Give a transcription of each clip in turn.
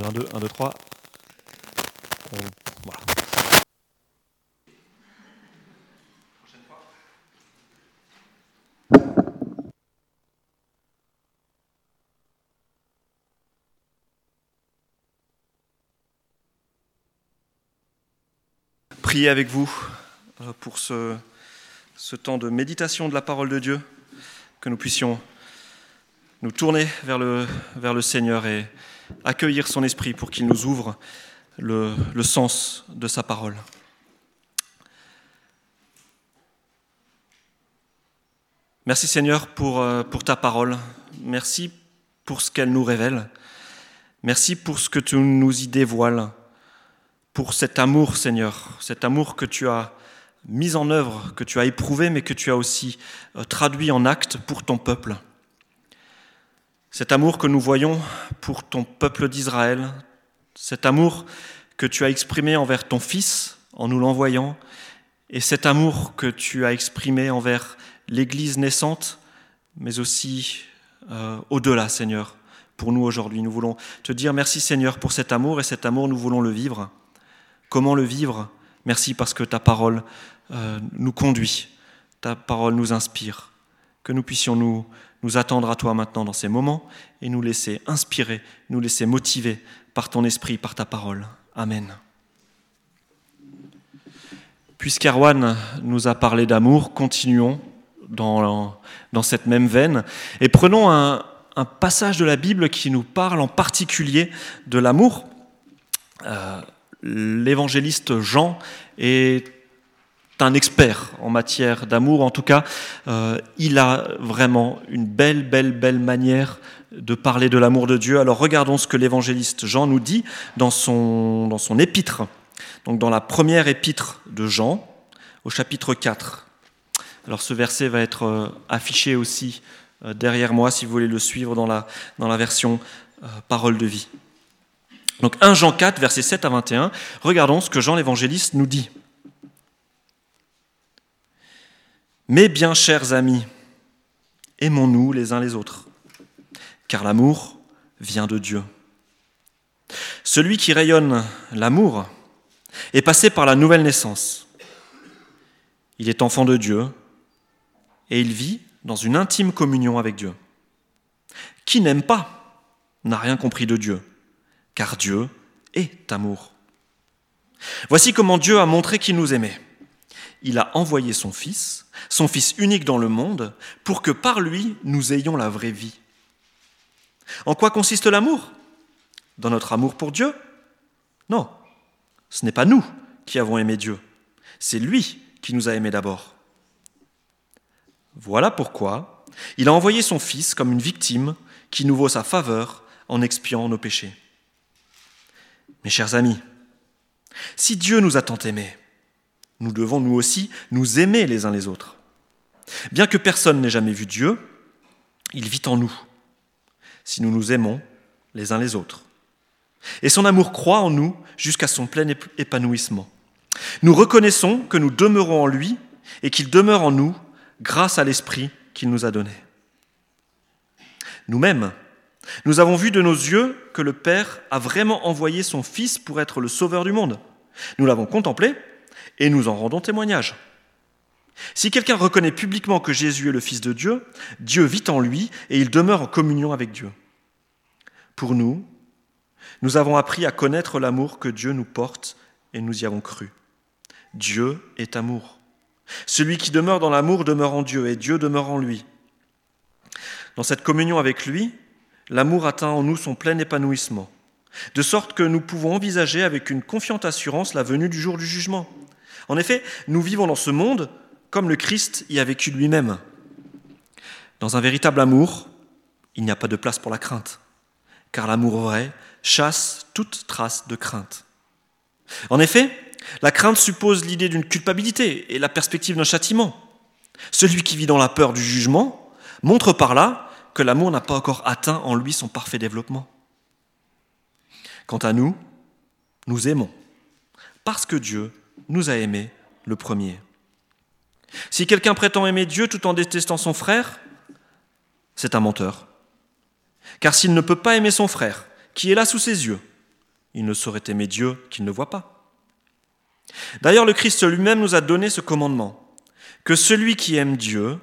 2, 1, 2, 1, 2, 3. On... Voilà. Priez avec vous euh, pour ce, ce temps de méditation de la parole de Dieu, que nous puissions nous tourner vers le, vers le Seigneur et accueillir son esprit pour qu'il nous ouvre le, sens de sa parole. Merci Seigneur pour, euh, pour ta parole. Merci pour ce qu'elle nous révèle. Merci pour ce que tu nous y dévoiles. Pour cet amour, Seigneur, cet amour que tu as mis en œuvre, que tu as éprouvé, mais que tu as aussi euh, traduit en acte pour ton peuple. Cet amour que nous voyons pour ton peuple d'Israël, cet amour que tu as exprimé envers ton Fils en nous l'envoyant, et cet amour que tu as exprimé envers l'Église naissante, mais aussi euh, au-delà, Seigneur, pour nous aujourd'hui. Nous voulons te dire merci, Seigneur, pour cet amour, et cet amour, nous voulons le vivre. Comment le vivre? Merci parce que ta parole euh, nous conduit, ta parole nous inspire, que nous puissions nous, nous attendre à toi maintenant dans ces moments et nous laisser inspirer, nous laisser motiver par ton esprit, par ta parole. Amen. Puisqu'Erwan nous a parlé d'amour, continuons dans, cette même veine et prenons un, un, passage de la Bible qui nous parle en particulier de l'amour. Euh, L'évangéliste Jean est un expert en matière d'amour. En tout cas, euh, il a vraiment une belle, belle, belle manière de parler de l'amour de Dieu. Alors regardons ce que l'évangéliste Jean nous dit dans son, épître. Donc dans la première épître de Jean, au chapitre 4. Alors ce verset va être euh, affiché aussi euh, derrière moi si vous voulez le suivre dans la, dans la version parole de vie. Donc 1 Jean 4, versets 7 à 21, regardons ce que Jean l'évangéliste nous dit. Mes bien chers amis, aimons-nous les uns les autres, car l'amour vient de Dieu. Celui qui rayonne l'amour est passé par la nouvelle naissance. Il est enfant de Dieu et il vit dans une intime communion avec Dieu. Qui n'aime pas n'a rien compris de Dieu car Dieu est amour. Voici comment Dieu a montré qu'il nous aimait. Il a envoyé son Fils, son Fils unique dans le monde, pour que par lui nous ayons la vraie vie. En quoi consiste l'amour? Dans notre amour pour Dieu? Non, ce n'est pas nous qui avons aimé Dieu, c'est lui qui nous a aimés d'abord. Voilà pourquoi il a envoyé son Fils comme une victime qui nous vaut sa faveur en expiant nos péchés. Mes chers amis, si Dieu nous a tant aimés, nous devons nous aussi nous aimer les uns les autres. Bien que personne n'ait jamais vu Dieu, il vit en nous, si nous nous aimons les uns les autres. Et son amour croît en nous jusqu'à son plein épanouissement. Nous reconnaissons que nous demeurons en lui et qu'il demeure en nous grâce à l'Esprit qu'il nous a donné. Nous-mêmes, nous avons vu de nos yeux que le Père a vraiment envoyé son Fils pour être le Sauveur du monde. Nous l'avons contemplé et nous en rendons témoignage. Si quelqu'un reconnaît publiquement que Jésus est le Fils de Dieu, Dieu vit en lui et il demeure en communion avec Dieu. Pour nous, nous avons appris à connaître l'amour que Dieu nous porte et nous y avons cru. Dieu est amour. Celui qui demeure dans l'amour demeure en Dieu et Dieu demeure en lui. Dans cette communion avec lui, l'amour atteint en nous son plein épanouissement, de sorte que nous pouvons envisager avec une confiante assurance la venue du jour du jugement. En effet, nous vivons dans ce monde comme le Christ y a vécu lui-même. Dans un véritable amour, il n'y a pas de place pour la crainte, car l'amour vrai chasse toute trace de crainte. En effet, la crainte suppose l'idée d'une culpabilité et la perspective d'un châtiment. Celui qui vit dans la peur du jugement montre par là que l'amour n'a pas encore atteint en lui son parfait développement. Quant à nous, nous aimons, parce que Dieu nous a aimés le premier. Si quelqu'un prétend aimer Dieu tout en détestant son frère, c'est un menteur. Car s'il ne peut pas aimer son frère, qui est là sous ses yeux, il ne saurait aimer Dieu qu'il ne voit pas. D'ailleurs, le Christ lui-même nous a donné ce commandement, que celui qui aime Dieu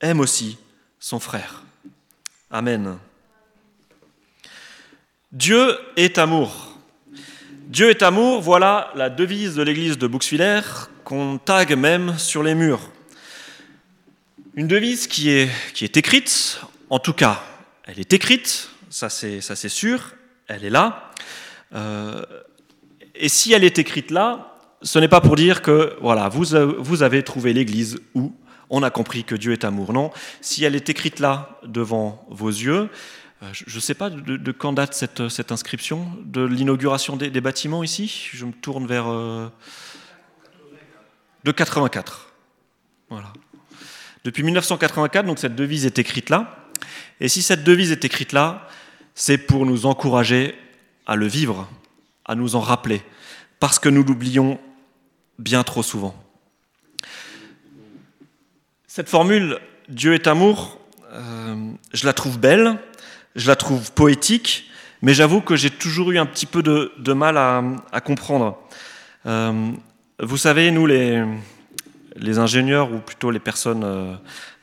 aime aussi son frère. Amen. Dieu est amour. Dieu est amour, voilà la devise de l'église de Bouxwiller qu'on tague même sur les murs. Une devise qui est, écrite, en tout cas, elle est écrite, ça c'est, sûr, elle est là. Euh, et si elle est écrite là, ce n'est pas pour dire que voilà, vous, vous avez trouvé l'église où on a compris que Dieu est amour. Non, si elle est écrite là devant vos yeux, euh, je ne sais pas de, quand date cette, cette inscription, de l'inauguration des, bâtiments ici. Je me tourne vers. Euh, de 84. Voilà. Depuis 1984, donc cette devise est écrite là. Et si cette devise est écrite là, c'est pour nous encourager à le vivre, à nous en rappeler, parce que nous l'oublions bien trop souvent. Cette formule Dieu est amour, euh, je la trouve belle, je la trouve poétique, mais j'avoue que j'ai toujours eu un petit peu de, mal à, comprendre. Euh, vous savez, nous les, ingénieurs, ou plutôt les personnes euh,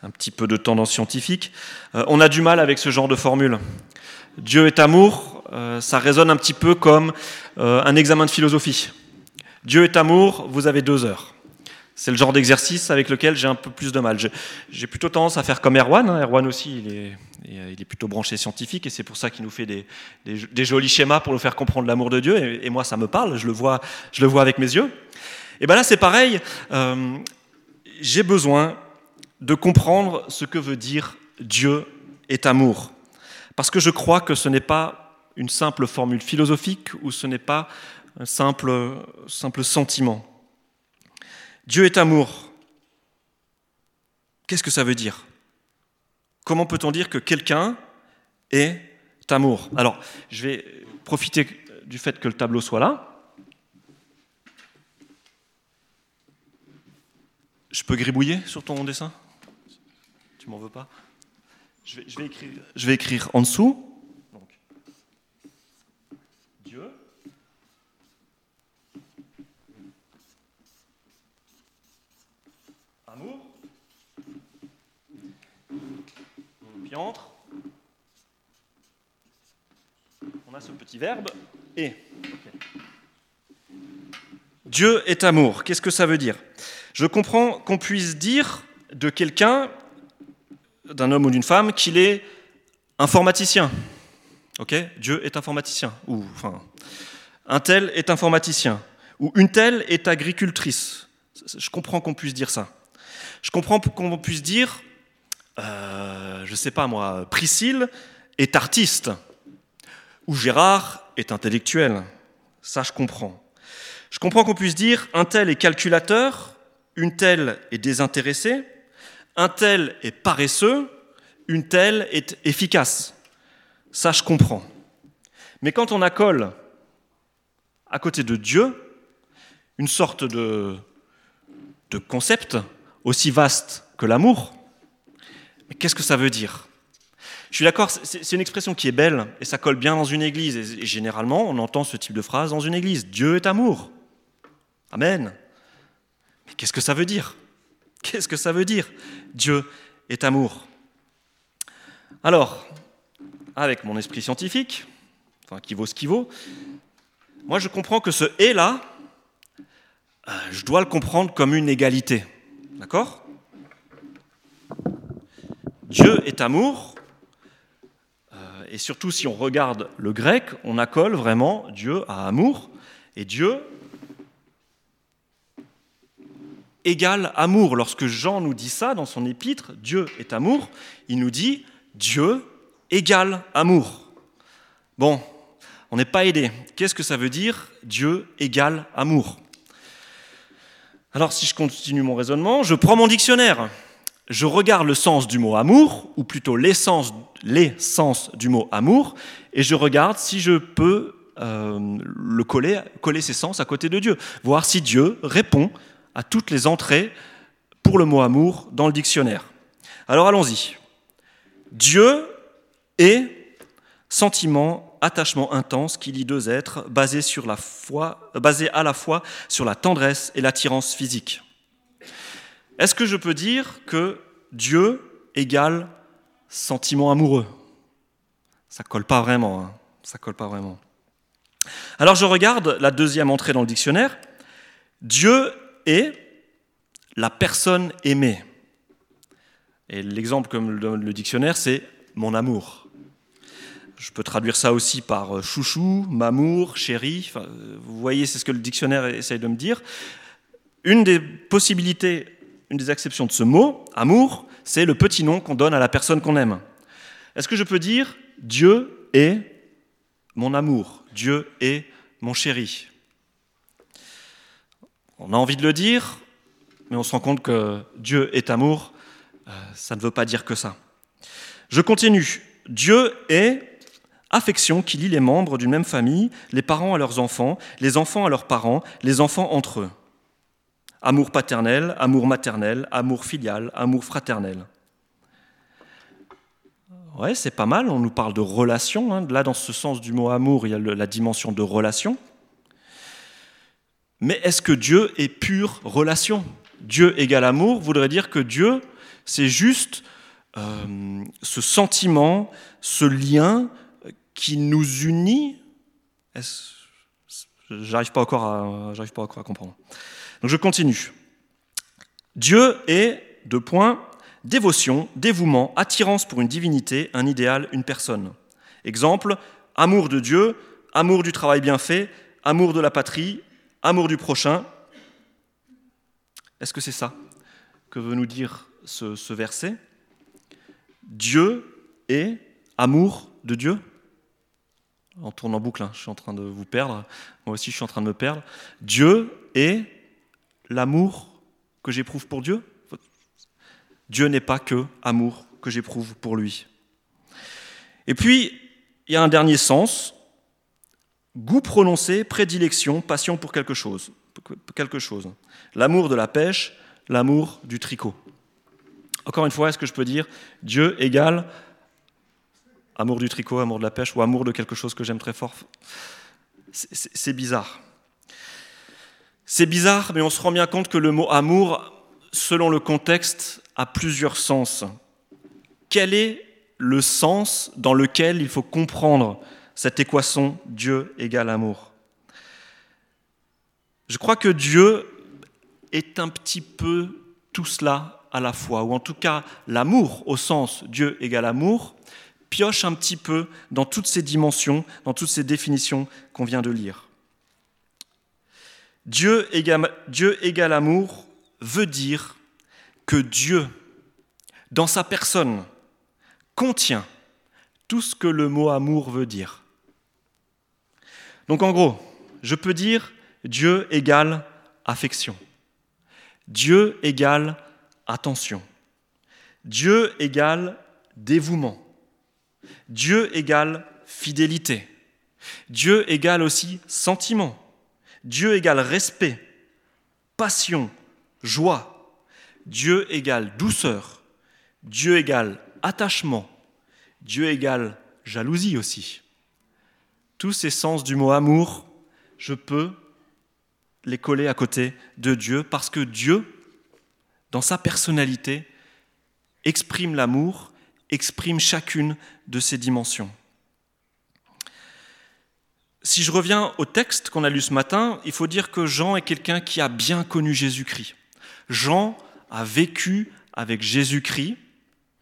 un petit peu de tendance scientifique, on a du mal avec ce genre de formule. Dieu est amour, ça résonne un petit peu comme un examen de philosophie. Dieu est amour, vous avez deux heures. C'est le genre d'exercice avec lequel j'ai un peu plus de mal. J'ai plutôt tendance à faire comme Erwan. Hein. Erwan aussi, il est, il est, plutôt branché scientifique et c'est pour ça qu'il nous fait des, jolis schémas pour nous faire comprendre l'amour de Dieu. Et, moi, ça me parle, je le vois, je le vois avec mes yeux. Et bien là, c'est pareil. Euh, j'ai besoin de comprendre ce que veut dire Dieu est amour. Parce que je crois que ce n'est pas une simple formule philosophique ou ce n'est pas un simple sentiment. Dieu est amour. Qu'est-ce que ça veut dire? Comment peut-on dire que quelqu'un est amour? Alors, je vais profiter du fait que le tableau soit là. Je peux gribouiller sur ton dessin? Tu m'en veux pas? Je vais, écrire, je vais écrire en dessous entre. On a ce petit verbe et. Dieu est amour. Qu'est-ce que ça veut dire? Je comprends qu'on puisse dire de quelqu'un, d'un homme ou d'une femme, qu'il est informaticien. Ok? Dieu est informaticien. Un tel est informaticien. Ou une telle est agricultrice. Je comprends qu'on puisse dire ça. Je comprends qu'on puisse dire euh, je sais pas moi, Priscille est artiste, ou Gérard est intellectuel. Ça, je comprends. Je comprends qu'on puisse dire un tel est calculateur, une telle est désintéressée, un tel est paresseux, une telle est efficace. Ça, je comprends. Mais quand on accole à côté de Dieu une sorte de, de concept aussi vaste que l'amour, qu'est-ce que ça veut dire? Je suis d'accord, c'est une expression qui est belle et ça colle bien dans une église. Et généralement, on entend ce type de phrase dans une église. Dieu est amour. Amen. Mais qu'est-ce que ça veut dire? Qu'est-ce que ça veut dire? Dieu est amour. Alors, avec mon esprit scientifique, enfin qui vaut ce qui vaut, moi je comprends que ce est là, euh, je dois le comprendre comme une égalité. D'accord? Dieu est amour, et surtout si on regarde le grec, on accole vraiment Dieu à amour, et Dieu égale amour. Lorsque Jean nous dit ça dans son épître, Dieu est amour, il nous dit Dieu égale amour. Bon, on n'est pas aidé. Qu'est-ce que ça veut dire Dieu égale amour Alors si je continue mon raisonnement, je prends mon dictionnaire je regarde le sens du mot amour, ou plutôt les sens du mot amour, et je regarde si je peux euh, le coller, coller ses sens à côté de Dieu, voir si Dieu répond à toutes les entrées pour le mot amour dans le dictionnaire. Alors allons-y. Dieu est sentiment attachement intense qui lie deux êtres, basé, sur la foi, basé à la fois sur la tendresse et l'attirance physique. Est-ce que je peux dire que Dieu égale sentiment amoureux? Ça colle pas vraiment. Hein. Ça colle pas vraiment. Alors je regarde la deuxième entrée dans le dictionnaire. Dieu est la personne aimée. Et l'exemple que me donne le dictionnaire, c'est mon amour. Je peux traduire ça aussi par euh, chouchou, mamour, chéri. Euh, vous voyez, c'est ce que le dictionnaire essaye de me dire. Une des possibilités, une des exceptions de ce mot, amour, c'est le petit nom qu'on donne à la personne qu'on aime. Est-ce que je peux dire Dieu est mon amour, Dieu est mon chéri? On a envie de le dire, mais on se rend compte que Dieu est amour, euh, ça ne veut pas dire que ça. Je continue. Dieu est affection qui lie les membres d'une même famille, les parents à leurs enfants, les enfants à leurs parents, les enfants entre eux. Amour paternel, amour maternel, amour filial, amour fraternel. Ouais, c'est pas mal, on nous parle de relation. Hein. Là, dans ce sens du mot amour, il y a la dimension de relation. Mais est-ce que Dieu est pure relation? Dieu égale amour voudrait dire que Dieu, c'est juste euh, ce sentiment, ce lien qui nous unit. J'arrive pas j'arrive pas encore à comprendre. Donc je continue. Dieu est, deux points, dévotion, dévouement, attirance pour une divinité, un idéal, une personne. Exemple, amour de Dieu, amour du travail bien fait, amour de la patrie, amour du prochain. Est-ce que c'est ça que veut nous dire ce, verset? Dieu est amour de Dieu? On tourne en boucle, hein, je suis en train de vous perdre, moi aussi je suis en train de me perdre. Dieu est l'amour que j'éprouve pour Dieu Dieu n'est pas que amour que j'éprouve pour lui. Et puis, il y a un dernier sens, goût prononcé, prédilection, passion pour quelque chose. Quelque chose. L'amour de la pêche, l'amour du tricot. Encore une fois, est-ce que je peux dire Dieu égale amour du tricot, amour de la pêche ou amour de quelque chose que j'aime très fort? C'est bizarre. C'est bizarre, mais on se rend bien compte que le mot amour, selon le contexte, a plusieurs sens. Quel est le sens dans lequel il faut comprendre cette équation Dieu égale amour? Je crois que Dieu est un petit peu tout cela à la fois, ou en tout cas l'amour au sens Dieu égale amour, pioche un petit peu dans toutes ces dimensions, dans toutes ces définitions qu'on vient de lire. Dieu égale, Dieu égale amour veut dire que Dieu, dans sa personne, contient tout ce que le mot amour veut dire. Donc en gros, je peux dire Dieu égale affection. Dieu égale attention. Dieu égale dévouement. Dieu égale fidélité. Dieu égale aussi sentiment. Dieu égale respect, passion, joie, Dieu égale douceur, Dieu égale attachement, Dieu égale jalousie aussi. Tous ces sens du mot amour, je peux les coller à côté de Dieu parce que Dieu, dans sa personnalité, exprime l'amour, exprime chacune de ces dimensions. Si je reviens au texte qu'on a lu ce matin, il faut dire que Jean est quelqu'un qui a bien connu Jésus-Christ. Jean a vécu avec Jésus-Christ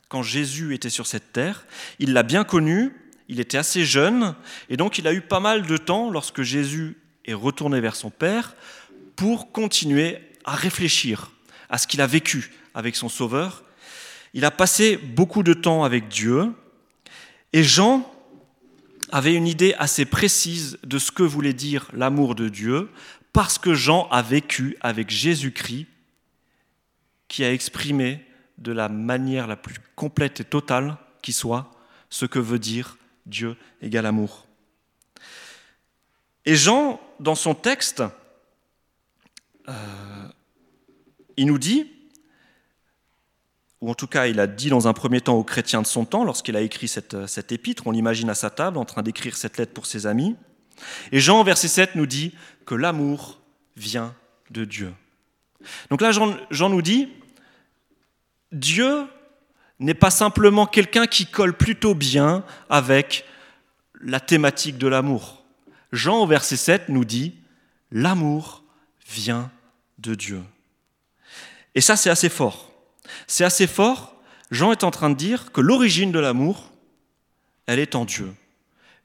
quand Jésus était sur cette terre. Il l'a bien connu, il était assez jeune, et donc il a eu pas mal de temps, lorsque Jésus est retourné vers son Père, pour continuer à réfléchir à ce qu'il a vécu avec son Sauveur. Il a passé beaucoup de temps avec Dieu, et Jean avait une idée assez précise de ce que voulait dire l'amour de Dieu, parce que Jean a vécu avec Jésus-Christ qui a exprimé de la manière la plus complète et totale qui soit ce que veut dire Dieu égale amour. Et Jean, dans son texte, euh, il nous dit, ou en tout cas il a dit dans un premier temps aux chrétiens de son temps, lorsqu'il a écrit cette, cette épître, on l'imagine à sa table en train d'écrire cette lettre pour ses amis. Et Jean, verset 7, nous dit que l'amour vient de Dieu. Donc là, Jean, Jean nous dit, Dieu n'est pas simplement quelqu'un qui colle plutôt bien avec la thématique de l'amour. Jean au verset 7 nous dit, l'amour vient de Dieu. Et ça, c'est assez fort. C'est assez fort. Jean est en train de dire que l'origine de l'amour, elle est en Dieu.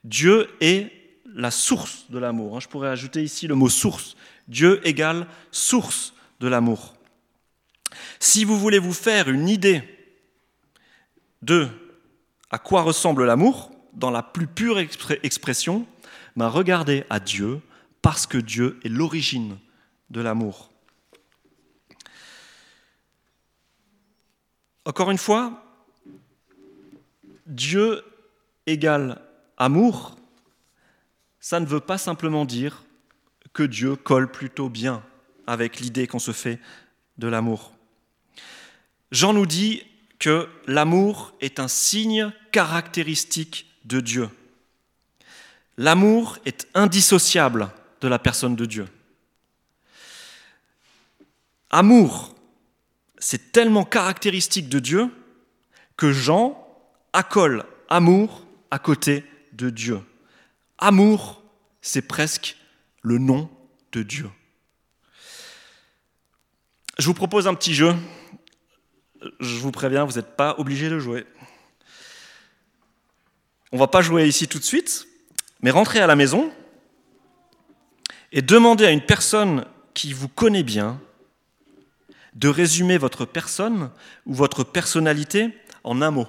Dieu est la source de l'amour. Je pourrais ajouter ici le mot source. Dieu égale source de l'amour. Si vous voulez vous faire une idée de à quoi ressemble l'amour, dans la plus pure expression, ben regardez à Dieu, parce que Dieu est l'origine de l'amour. Encore une fois, Dieu égale amour, ça ne veut pas simplement dire que Dieu colle plutôt bien avec l'idée qu'on se fait de l'amour. Jean nous dit que l'amour est un signe caractéristique de Dieu. L'amour est indissociable de la personne de Dieu. Amour, c'est tellement caractéristique de Dieu que Jean accole amour à côté de Dieu. Amour, c'est presque le nom de Dieu. Je vous propose un petit jeu. Je vous préviens, vous n'êtes pas obligé de jouer. On va pas jouer ici tout de suite, mais rentrez à la maison et demandez à une personne qui vous connaît bien de résumer votre personne ou votre personnalité en un mot.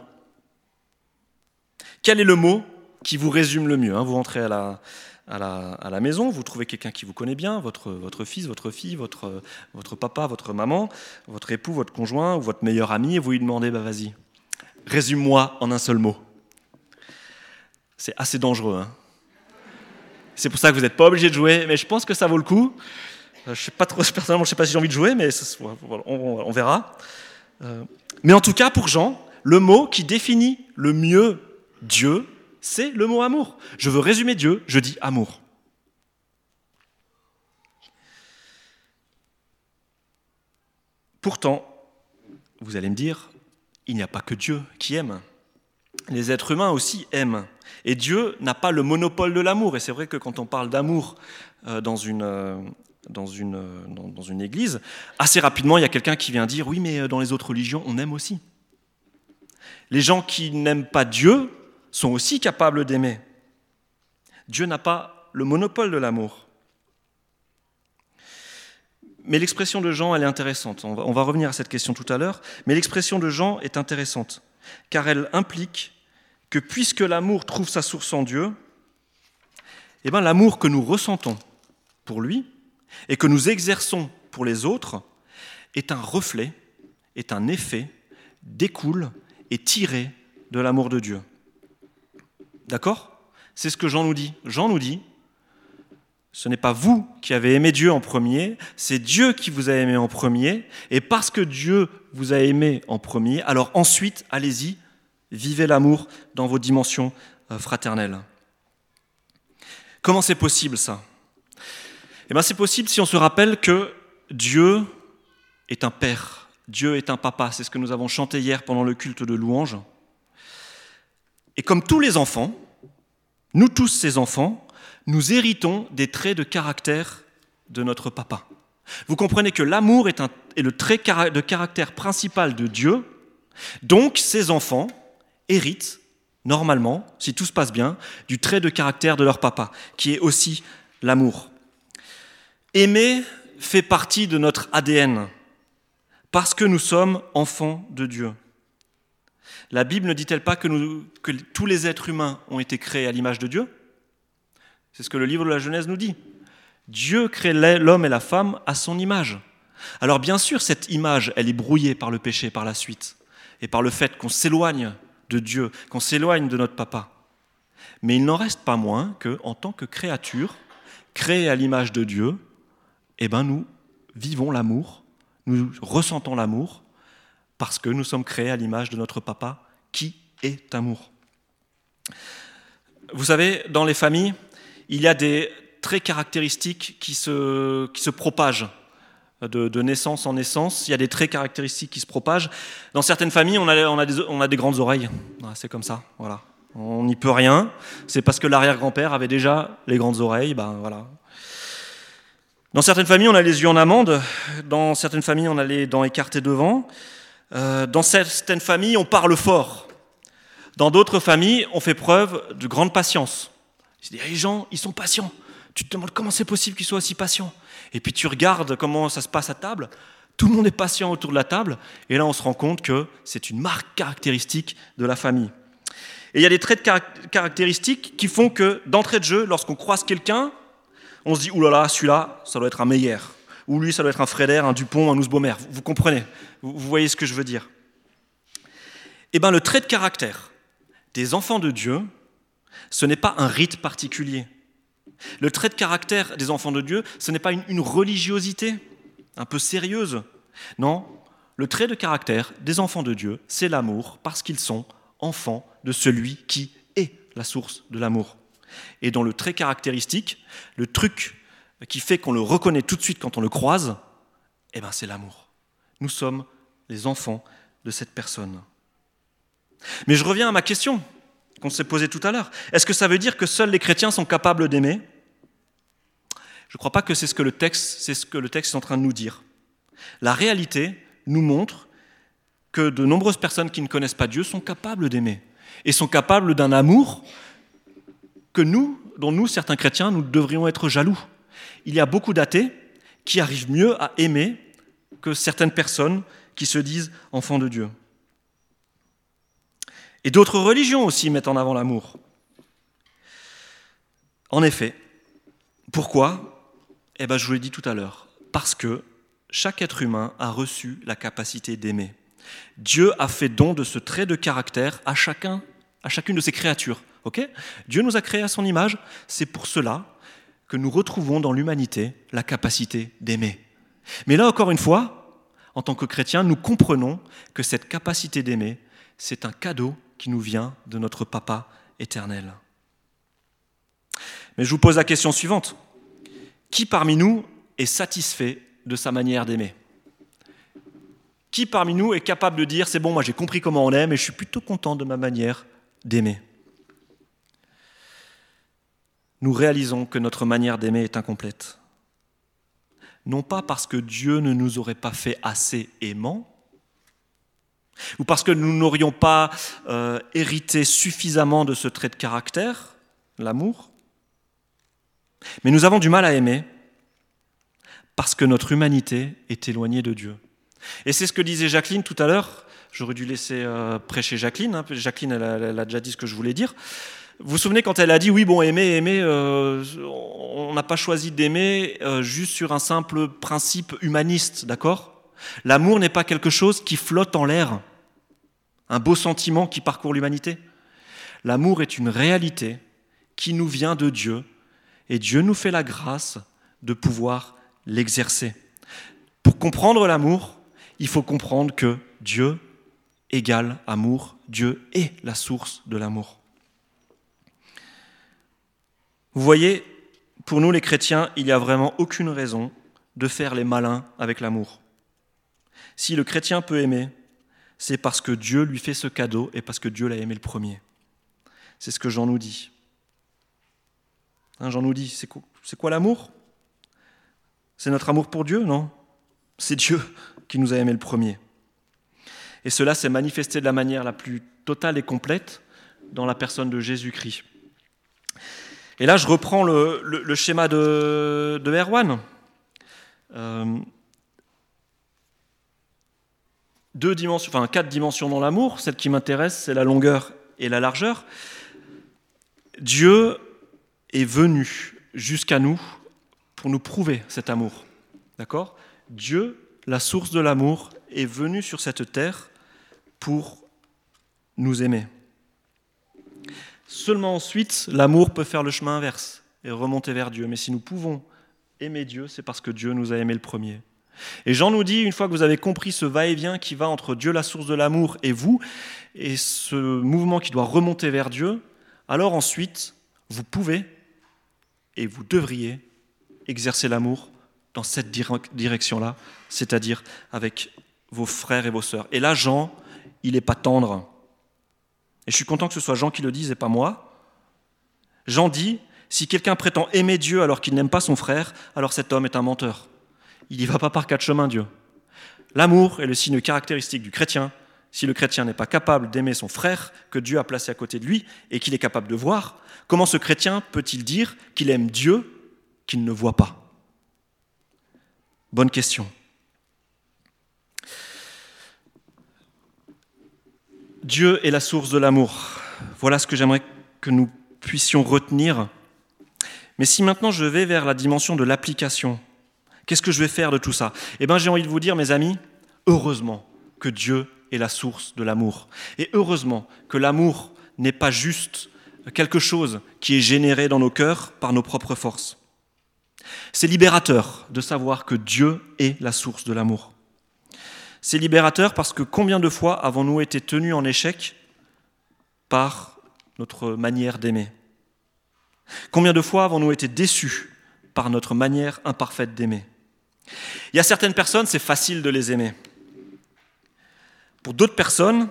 Quel est le mot qui vous résume le mieux hein? Vous rentrez à la, maison, vous trouvez quelqu'un qui vous connaît bien, votre, votre fils, votre fille, votre, votre papa, votre maman, votre époux, votre conjoint ou votre meilleur ami, et vous lui demandez, bah vas-y, résume-moi en un seul mot. C'est assez dangereux. Hein c'est pour ça que vous n'êtes pas obligé de jouer, mais je pense que ça vaut le coup. Euh, je sais pas trop, personnellement, je ne sais pas si j'ai envie de jouer, mais on, verra. Euh, mais en tout cas, pour Jean, le mot qui définit le mieux Dieu, c'est le mot amour. Je veux résumer Dieu, je dis amour. Pourtant, vous allez me dire, il n'y a pas que Dieu qui aime. Les êtres humains aussi aiment. Et Dieu n'a pas le monopole de l'amour. Et c'est vrai que quand on parle d'amour euh, dans une, dans, une, dans une église, assez rapidement, il y a quelqu'un qui vient dire, oui, mais euh, dans les autres religions, on aime aussi. Les gens qui n'aiment pas Dieu sont aussi capables d'aimer. Dieu n'a pas le monopole de l'amour. Mais l'expression de Jean, elle est intéressante. On va, on va revenir à cette question tout à l'heure. Mais l'expression de Jean est intéressante, car elle implique que puisque l'amour trouve sa source en Dieu, eh ben, l'amour que nous ressentons pour lui et que nous exerçons pour les autres est un reflet, est un effet, découle et tiré de l'amour de Dieu. D'accord? C'est ce que Jean nous dit. Jean nous dit, ce n'est pas vous qui avez aimé Dieu en premier, c'est Dieu qui vous a aimé en premier, et parce que Dieu vous a aimé en premier, alors ensuite, allez-y, vivez l'amour dans vos dimensions euh, fraternelles. Comment c'est possible ça? Eh bien c'est possible si on se rappelle que Dieu est un Père, Dieu est un Papa, c'est ce que nous avons chanté hier pendant le culte de louange. Et comme tous les enfants, nous tous ces enfants, nous héritons des traits de caractère de notre papa. Vous comprenez que l'amour est, le trait de caractère principal de Dieu, donc ces enfants héritent normalement, si tout se passe bien, du trait de caractère de leur papa, qui est aussi l'amour. Aimer fait partie de notre ADN, parce que nous sommes enfants de Dieu. La Bible ne dit-elle pas que, tous les êtres humains ont été créés à l'image de Dieu? C'est ce que le livre de la Genèse nous dit. Dieu crée l'homme et la femme à son image. Alors bien sûr, cette image, elle est brouillée par le péché par la suite, et par le fait qu'on s'éloigne de Dieu, qu'on s'éloigne de notre papa. Mais il n'en reste pas moins que, en tant que créature, créée à l'image de Dieu, eh ben nous vivons l'amour, nous ressentons l'amour, Parce que nous sommes créés à l'image de notre papa, qui est amour. Vous savez, dans les familles, il y a des traits caractéristiques qui se, propagent de, naissance en naissance. Il y a des traits caractéristiques qui se propagent. Dans certaines familles, on a, on des, grandes oreilles. C'est comme ça. Voilà. On n'y peut rien. C'est parce que l'arrière-grand-père avait déjà les grandes oreilles. Ben, voilà. Dans certaines familles, on a les yeux en amande. Dans certaines familles, on a les dents écartées devant. Euh, dans certaines familles, on parle fort. Dans d'autres familles, on fait preuve de grande patience. Les gens, ils sont patients. Tu te demandes comment c'est possible qu'ils soient aussi patients. Et puis tu regardes comment ça se passe à table. Tout le monde est patient autour de la table. Et là, on se rend compte que c'est une marque caractéristique de la famille. Et il y a des traits de caractéristiques qui font que, d'entrée de jeu, lorsqu'on croise quelqu'un, on se dit, oulala, là là, celui-là, ça doit être un Meyer. Ou lui, ça doit être un Frédère, un Dupont, un Ousbaumer. Vous, comprenez vous, voyez ce que je veux dire Eh bien, le trait de caractère des enfants de Dieu, ce n'est pas un rite particulier. Le trait de caractère des enfants de Dieu, ce n'est pas une, religiosité un peu sérieuse. Non, le trait de caractère des enfants de Dieu, c'est l'amour, parce qu'ils sont enfants de celui qui est la source de l'amour. Et dans le trait caractéristique, le truc qui fait qu'on le reconnaît tout de suite quand on le croise, eh ben c'est l'amour. Nous sommes les enfants de cette personne. Mais je reviens à ma question qu'on s'est posée tout à l'heure. Est-ce que ça veut dire que seuls les chrétiens sont capables d'aimer? Je ne crois pas que c'est ce que le texte, c'est ce que le texte est en train de nous dire. La réalité nous montre que de nombreuses personnes qui ne connaissent pas Dieu sont capables d'aimer et sont capables d'un amour que nous, dont nous, certains chrétiens, nous devrions être jaloux. Il y a beaucoup d'athées qui arrivent mieux à aimer que certaines personnes qui se disent enfants de Dieu. Et d'autres religions aussi mettent en avant l'amour. En effet, pourquoi? Eh bien, je vous l'ai dit tout à l'heure, parce que chaque être humain a reçu la capacité d'aimer. Dieu a fait don de ce trait de caractère à chacun, à chacune de ses créatures. Dieu nous a créés à son image. C'est pour cela que nous retrouvons dans l'humanité la capacité d'aimer. Mais là encore une fois, en tant que chrétiens, nous comprenons que cette capacité d'aimer, c'est un cadeau qui nous vient de notre Papa éternel. Mais je vous pose la question suivante. Qui parmi nous est satisfait de sa manière d'aimer? Qui parmi nous est capable de dire c'est bon, moi j'ai compris comment on aime et je suis plutôt content de ma manière d'aimer? Nous réalisons que notre manière d'aimer est incomplète. Non pas parce que Dieu ne nous aurait pas fait assez aimants, ou parce que nous n'aurions pas euh, hérité suffisamment de ce trait de caractère, l'amour. Mais nous avons du mal à aimer parce que notre humanité est éloignée de Dieu. Et c'est ce que disait Jacqueline tout à l'heure. J'aurais dû laisser euh, prêcher Jacqueline. Hein. Jacqueline, elle a, déjà dit ce que je voulais dire. Vous vous souvenez quand elle a dit oui, bon, aimer, aimer, euh, on n'a pas choisi d'aimer juste sur un simple principe humaniste, d'accord? L'amour n'est pas quelque chose qui flotte en l'air, un beau sentiment qui parcourt l'humanité. L'amour est une réalité qui nous vient de Dieu et Dieu nous fait la grâce de pouvoir l'exercer. Pour comprendre l'amour, il faut comprendre que Dieu égale amour, Dieu est la source de l'amour. Vous voyez, pour nous les chrétiens, il n'y a vraiment aucune raison de faire les malins avec l'amour. Si le chrétien peut aimer, c'est parce que Dieu lui fait ce cadeau et parce que Dieu l'a aimé le premier. C'est ce que Jean nous dit. Hein, Jean nous dit, c'est quoi, quoi l'amour? C'est notre amour pour Dieu Non? C'est Dieu qui nous a aimé le premier. Et cela s'est manifesté de la manière la plus totale et complète dans la personne de Jésus-Christ. Et là, je reprends le, schéma de, de Erwan. Euh, deux dimensions, quatre dimensions dans l'amour. Celle qui m'intéresse, c'est la longueur et la largeur. Dieu est venu jusqu'à nous pour nous prouver cet amour. D'accord? Dieu, la source de l'amour, est venu sur cette terre pour nous aimer. Seulement ensuite, l'amour peut faire le chemin inverse et remonter vers Dieu. Mais si nous pouvons aimer Dieu, c'est parce que Dieu nous a aimé le premier. Et Jean nous dit, une fois que vous avez compris ce va-et-vient qui va entre Dieu, la source de l'amour, et vous, et ce mouvement qui doit remonter vers Dieu, alors ensuite, vous pouvez et vous devriez exercer l'amour dans cette direction-là, c'est-à-dire avec vos frères et vos sœurs. Et là, Jean, il n'est pas tendre. Et je suis content que ce soit Jean qui le dise et pas moi. Jean dit, si quelqu'un prétend aimer Dieu alors qu'il n'aime pas son frère, alors cet homme est un menteur. Il n'y va pas par quatre chemins, Dieu. L'amour est le signe caractéristique du chrétien. Si le chrétien n'est pas capable d'aimer son frère que Dieu a placé à côté de lui et qu'il est capable de voir, comment ce chrétien peut-il dire qu'il aime Dieu qu'il ne voit pas? Bonne question. Dieu est la source de l'amour. Voilà ce que j'aimerais que nous puissions retenir. Mais si maintenant je vais vers la dimension de l'application, qu'est-ce que je vais faire de tout ça? Eh bien j'ai envie de vous dire, mes amis, heureusement que Dieu est la source de l'amour. Et heureusement que l'amour n'est pas juste quelque chose qui est généré dans nos cœurs par nos propres forces. C'est libérateur de savoir que Dieu est la source de l'amour. C'est libérateur parce que combien de fois avons-nous été tenus en échec par notre manière d'aimer? Combien de fois avons-nous été déçus par notre manière imparfaite d'aimer? Il y a certaines personnes, c'est facile de les aimer. Pour d'autres personnes,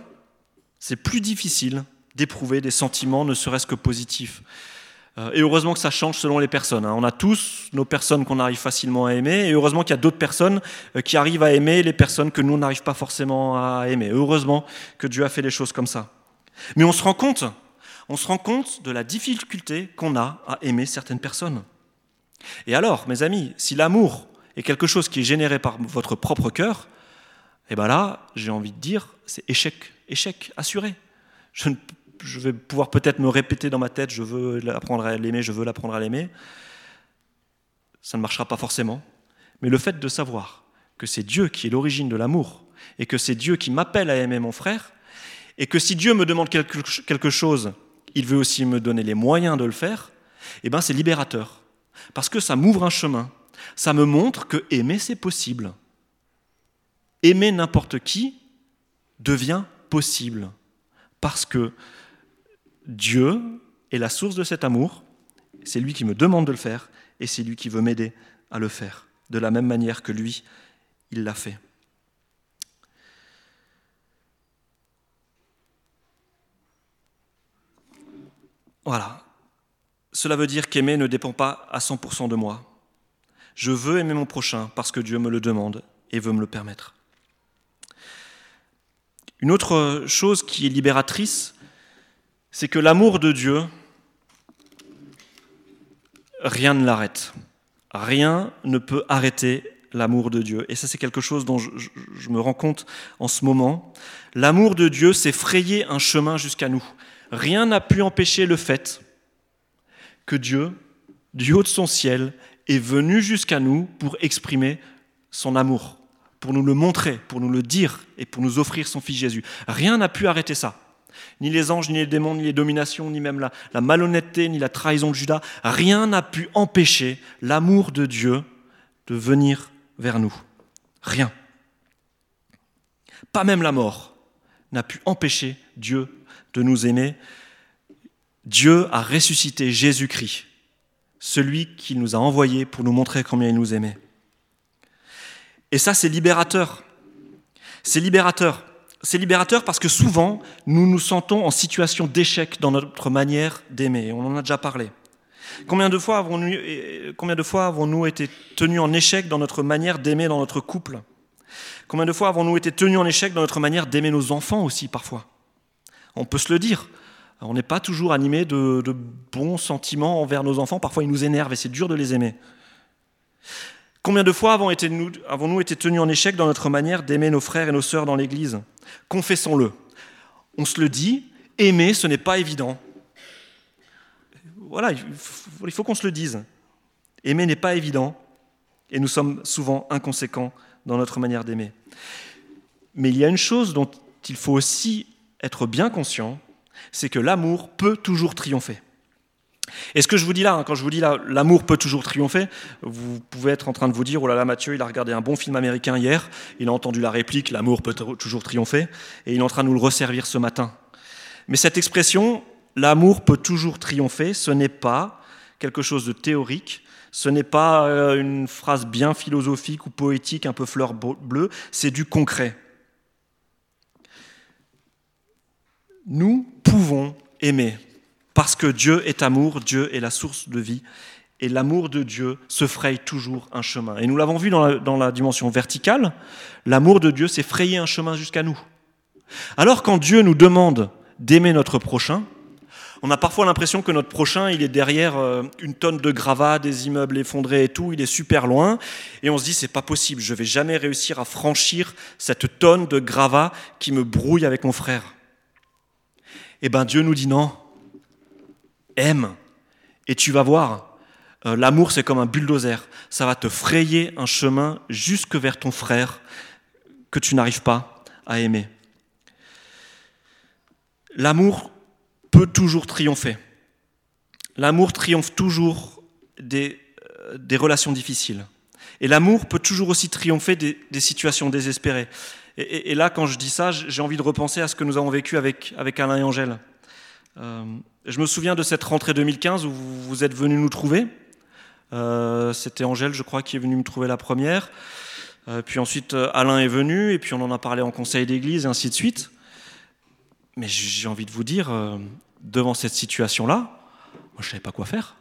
c'est plus difficile d'éprouver des sentiments, ne serait-ce que positifs. Euh, et heureusement que ça change selon les personnes. Hein. On a tous nos personnes qu'on arrive facilement à aimer, et heureusement qu'il y a d'autres personnes euh, qui arrivent à aimer les personnes que nous n'arrivons pas forcément à aimer. Heureusement que Dieu a fait les choses comme ça. Mais on se rend compte, on se rend compte de la difficulté qu'on a à aimer certaines personnes. Et alors, mes amis, si l'amour est quelque chose qui est généré par votre propre cœur, eh bien là, j'ai envie de dire, c'est échec, échec assuré. Je ne je vais pouvoir peut-être me répéter dans ma tête, je veux l'apprendre à l'aimer, je veux l'apprendre à l'aimer. Ça ne marchera pas forcément. Mais le fait de savoir que c'est Dieu qui est l'origine de l'amour, et que c'est Dieu qui m'appelle à aimer mon frère, et que si Dieu me demande quelque chose, il veut aussi me donner les moyens de le faire, eh ben c'est libérateur. Parce que ça m'ouvre un chemin. Ça me montre que aimer, c'est possible. Aimer n'importe qui devient possible. Parce que Dieu est la source de cet amour, c'est lui qui me demande de le faire, et c'est lui qui veut m'aider à le faire, de la même manière que lui, il l'a fait. Voilà. Cela veut dire qu'aimer ne dépend pas à 100% de moi. Je veux aimer mon prochain parce que Dieu me le demande et veut me le permettre. Une autre chose qui est libératrice, c'est que l'amour de Dieu, rien ne l'arrête. Rien ne peut arrêter l'amour de Dieu. Et ça, c'est quelque chose dont je, me rends compte en ce moment. L'amour de Dieu s'est frayé un chemin jusqu'à nous. Rien n'a pu empêcher le fait que Dieu, du haut de son ciel, est venu jusqu'à nous pour exprimer son amour, pour nous le montrer, pour nous le dire et pour nous offrir son Fils Jésus. Rien n'a pu arrêter ça ni les anges, ni les démons, ni les dominations, ni même la, malhonnêteté, ni la trahison de Judas, rien n'a pu empêcher l'amour de Dieu de venir vers nous. Rien. Pas même la mort n'a pu empêcher Dieu de nous aimer. Dieu a ressuscité Jésus-Christ, celui qu'il nous a envoyé pour nous montrer combien il nous aimait. Et ça, c'est libérateur. C'est libérateur c'est libérateur parce que souvent, nous nous sentons en situation d'échec dans notre manière d'aimer. On en a déjà parlé. Combien de fois avons-nous, été tenus en échec dans notre manière d'aimer dans notre couple? Combien de fois avons-nous été tenus en échec dans notre manière d'aimer nos enfants aussi parfois? On peut se le dire. On n'est pas toujours animé de bons sentiments envers nos enfants. Parfois, ils nous énervent et c'est dur de les aimer. Combien de fois avons-nous été tenus en échec dans notre manière d'aimer nos frères et nos sœurs dans l'Église? Confessons-le. On se le dit, aimer, ce n'est pas évident. Voilà, il faut qu'on se le dise. Aimer n'est pas évident et nous sommes souvent inconséquents dans notre manière d'aimer. Mais il y a une chose dont il faut aussi être bien conscient, c'est que l'amour peut toujours triompher. Et ce que je vous dis là, hein, quand je vous dis là, l'amour peut toujours triompher, vous pouvez être en train de vous dire, oh là là, Mathieu, il a regardé un bon film américain hier, il a entendu la réplique, l'amour peut toujours triompher, et il est en train de nous le resservir ce matin. Mais cette expression, l'amour peut toujours triompher, ce n'est pas quelque chose de théorique, ce n'est pas euh, une phrase bien philosophique ou poétique, un peu fleur bleue, c'est du concret. Nous pouvons aimer. Parce que Dieu est amour, Dieu est la source de vie, et l'amour de Dieu se fraye toujours un chemin. Et nous l'avons vu dans la, dimension verticale, l'amour de Dieu s'est frayé un chemin jusqu'à nous. Alors quand Dieu nous demande d'aimer notre prochain, on a parfois l'impression que notre prochain, il est derrière euh, une tonne de gravats, des immeubles effondrés et tout, il est super loin, et on se dit c'est pas possible, je vais jamais réussir à franchir cette tonne de gravats qui me brouille avec mon frère. Eh bien Dieu nous dit non, aime. Et tu vas voir, euh, l'amour c'est comme un bulldozer. Ça va te frayer un chemin jusque vers ton frère que tu n'arrives pas à aimer. L'amour peut toujours triompher. L'amour triomphe toujours des, euh, des, relations difficiles. Et l'amour peut toujours aussi triompher des, situations désespérées. Et, là, quand je dis ça, j'ai envie de repenser à ce que nous avons vécu avec, avec Alain et Angèle. Euh, je me souviens de cette rentrée 2015 où vous êtes venu nous trouver. Euh, c'était Angèle, je crois, qui est venue me trouver la première. Euh, puis ensuite, Alain est venu, et puis on en a parlé en conseil d'église, et ainsi de suite. Mais j'ai envie de vous dire, devant cette situation-là, moi, je ne savais pas quoi faire.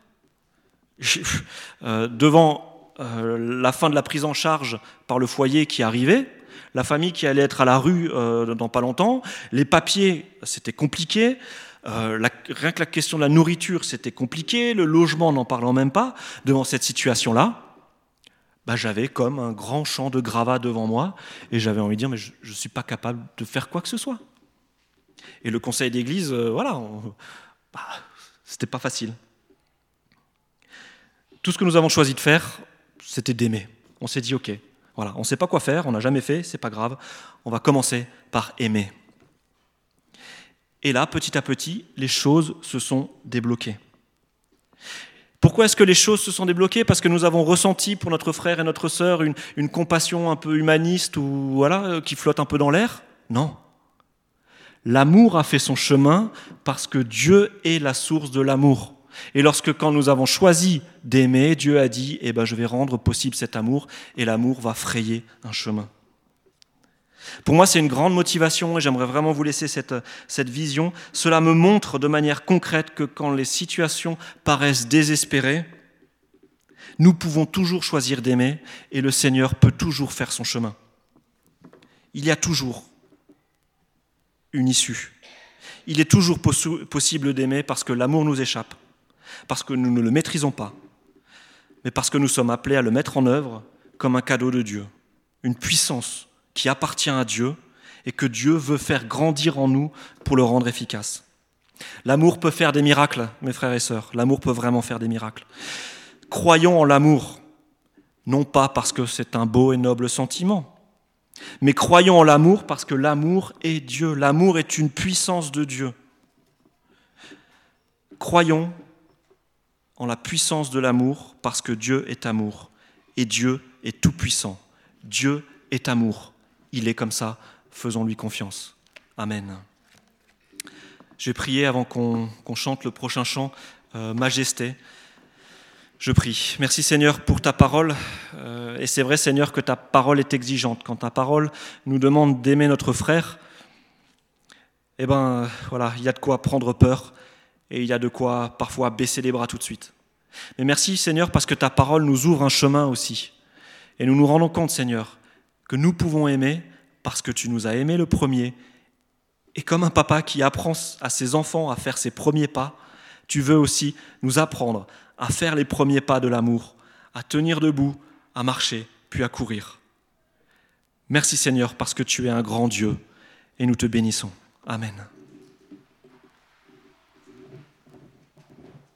devant la fin de la prise en charge par le foyer qui arrivait, la famille qui allait être à la rue dans pas longtemps, les papiers, c'était compliqué. Euh, rien que la question de la nourriture, c'était compliqué, le logement, n'en parlant même pas. Devant cette situation-là, bah, j'avais comme un grand champ de gravats devant moi, et j'avais envie de dire, mais je ne suis pas capable de faire quoi que ce soit. Et le conseil d'église, euh, voilà, bah, c'était pas facile. Tout ce que nous avons choisi de faire, c'était d'aimer. On s'est dit, ok, voilà, on ne sait pas quoi faire, on n'a jamais fait, c'est pas grave, on va commencer par aimer. Et là, petit à petit, les choses se sont débloquées. Pourquoi est-ce que les choses se sont débloquées? Parce que nous avons ressenti pour notre frère et notre sœur une, compassion un peu humaniste euh, qui flotte un peu dans l'air? Non. L'amour a fait son chemin parce que Dieu est la source de l'amour. Et lorsque quand nous avons choisi d'aimer, Dieu a dit "Eh ben je vais rendre possible cet amour et l'amour va frayer un chemin." Pour moi, c'est une grande motivation et j'aimerais vraiment vous laisser cette, vision. Cela me montre de manière concrète que quand les situations paraissent désespérées, nous pouvons toujours choisir d'aimer et le Seigneur peut toujours faire son chemin. Il y a toujours une issue. Il est toujours possible d'aimer parce que l'amour nous échappe, parce que nous ne le maîtrisons pas, mais parce que nous sommes appelés à le mettre en œuvre comme un cadeau de Dieu, une puissance qui appartient à Dieu et que Dieu veut faire grandir en nous pour le rendre efficace. L'amour peut faire des miracles, mes frères et sœurs. L'amour peut vraiment faire des miracles. Croyons en l'amour, non pas parce que c'est un beau et noble sentiment, mais croyons en l'amour parce que l'amour est Dieu. L'amour est une puissance de Dieu. Croyons en la puissance de l'amour parce que Dieu est amour et Dieu est tout-puissant. Dieu est amour. Il est comme ça, faisons-lui confiance. Amen. Je vais avant qu'on chante le prochain chant, euh, Majesté. Je prie. Merci Seigneur pour ta parole. Euh, et c'est vrai Seigneur que ta parole est exigeante. Quand ta parole nous demande d'aimer notre frère, eh ben voilà, il y a de quoi prendre peur et il y a de quoi parfois baisser les bras tout de suite. Mais merci Seigneur parce que ta parole nous ouvre un chemin aussi. Et nous nous rendons compte Seigneur que nous pouvons aimer parce que tu nous as aimés le premier. Et comme un papa qui apprend à ses enfants à faire ses premiers pas, tu veux aussi nous apprendre à faire les premiers pas de l'amour, à tenir debout, à marcher, puis à courir. Merci Seigneur parce que tu es un grand Dieu et nous te bénissons. Amen.